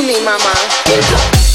to me, mama.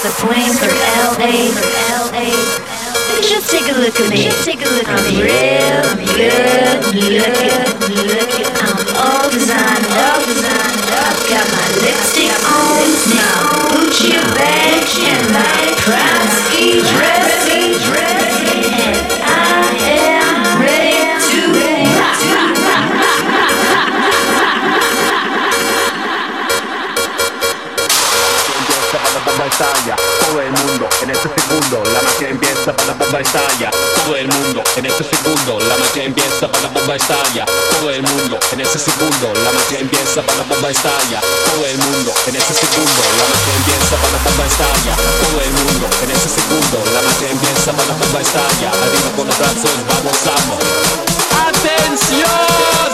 Spark a flame for LA. Just take a look at me. Just take a look at me. Real good looking, looking. I'm all designed up, designed up. Got my lipstick on, now Gucci bag and my Pransky dress, todo el mundo en ese segundo, la magia empieza para la bomba estalla, todo el mundo en ese segundo, la magia empieza para la bomba estalla, todo el mundo en ese segundo, la magia empieza para la bomba estalla, todo el mundo en ese segundo, la magia empieza para la bomba estalla, todo el mundo en ese segundo, la magia empieza para la bomba estalla, arriba con los brazos, vamos, vamos. ¡Atención!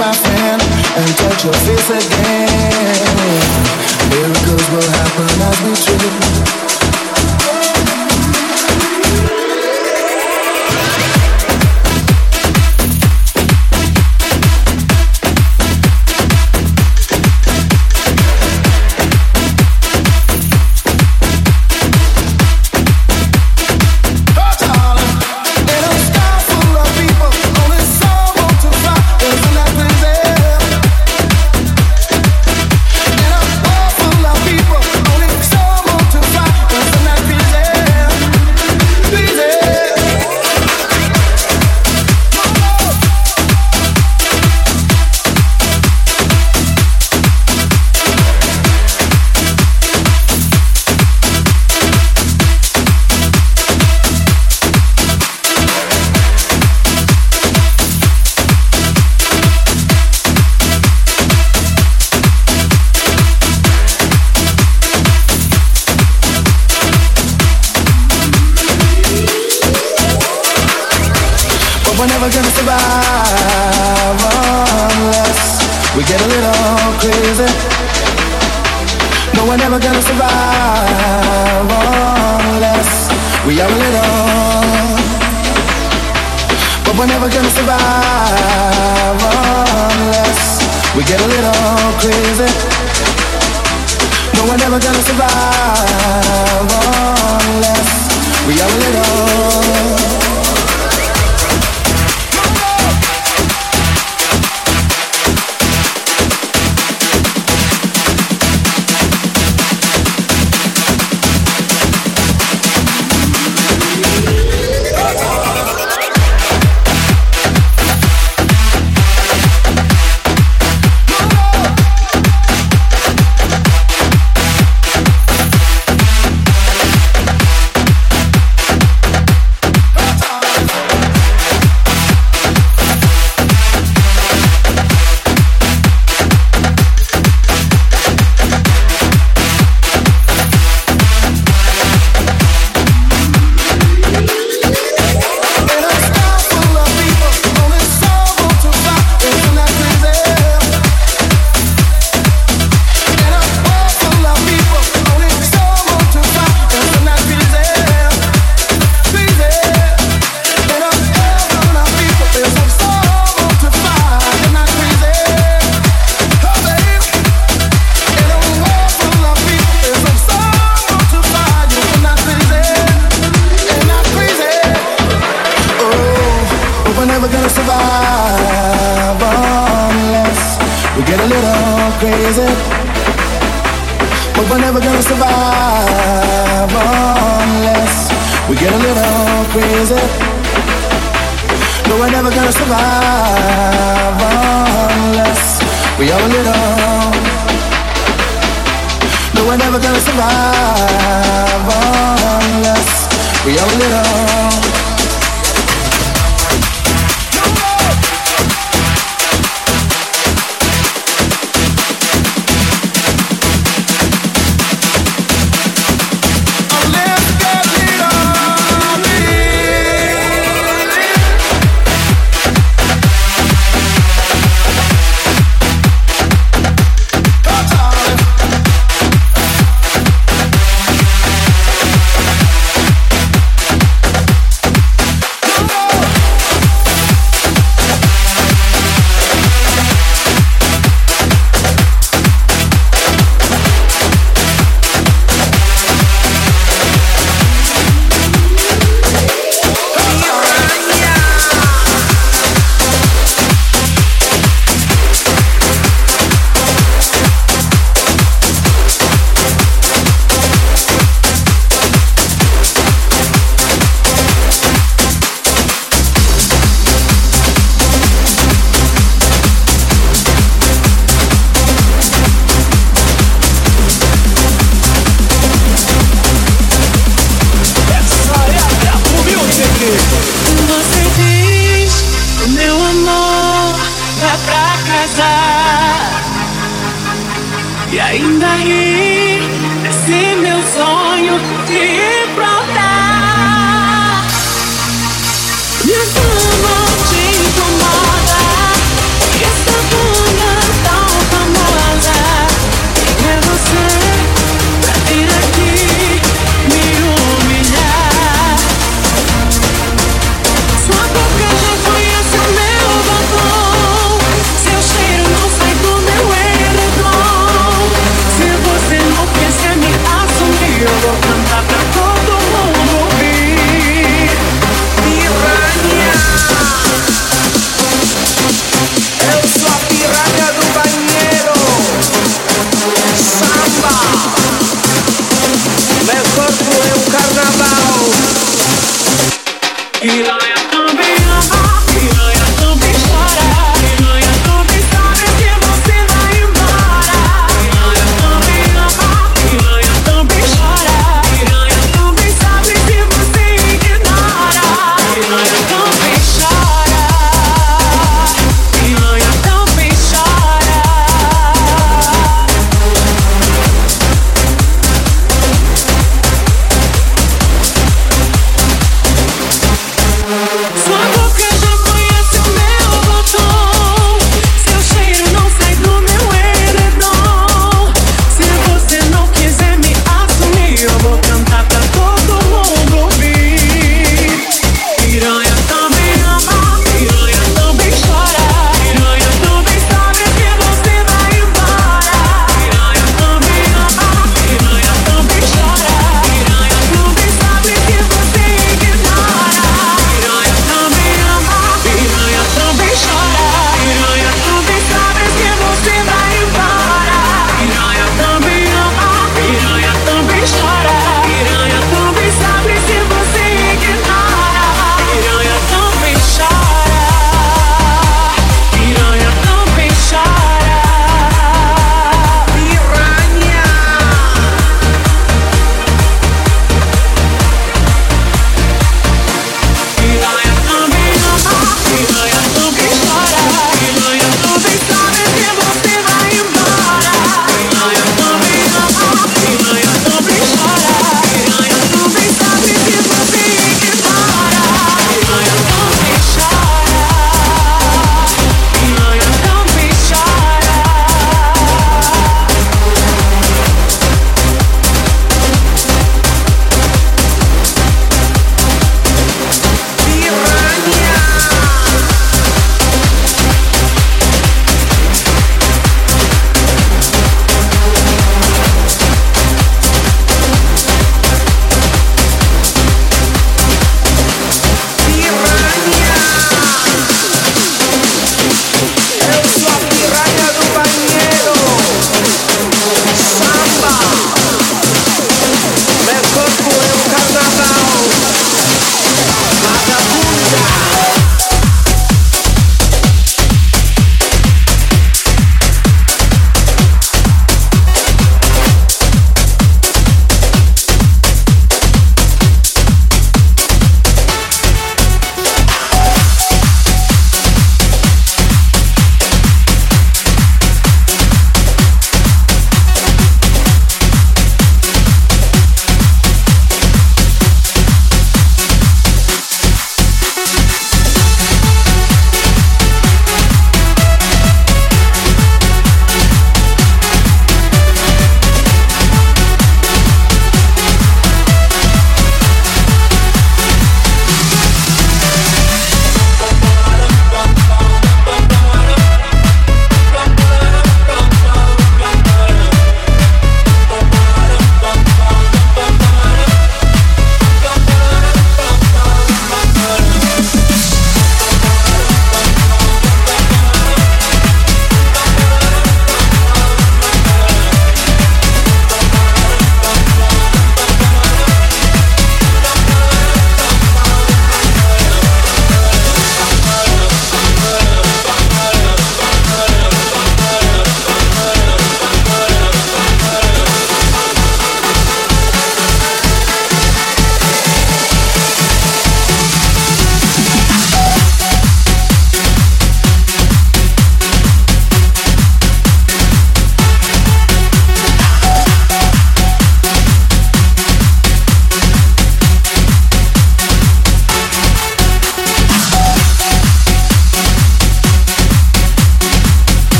my friend, and touch your face again. Miracles will happen as we dream.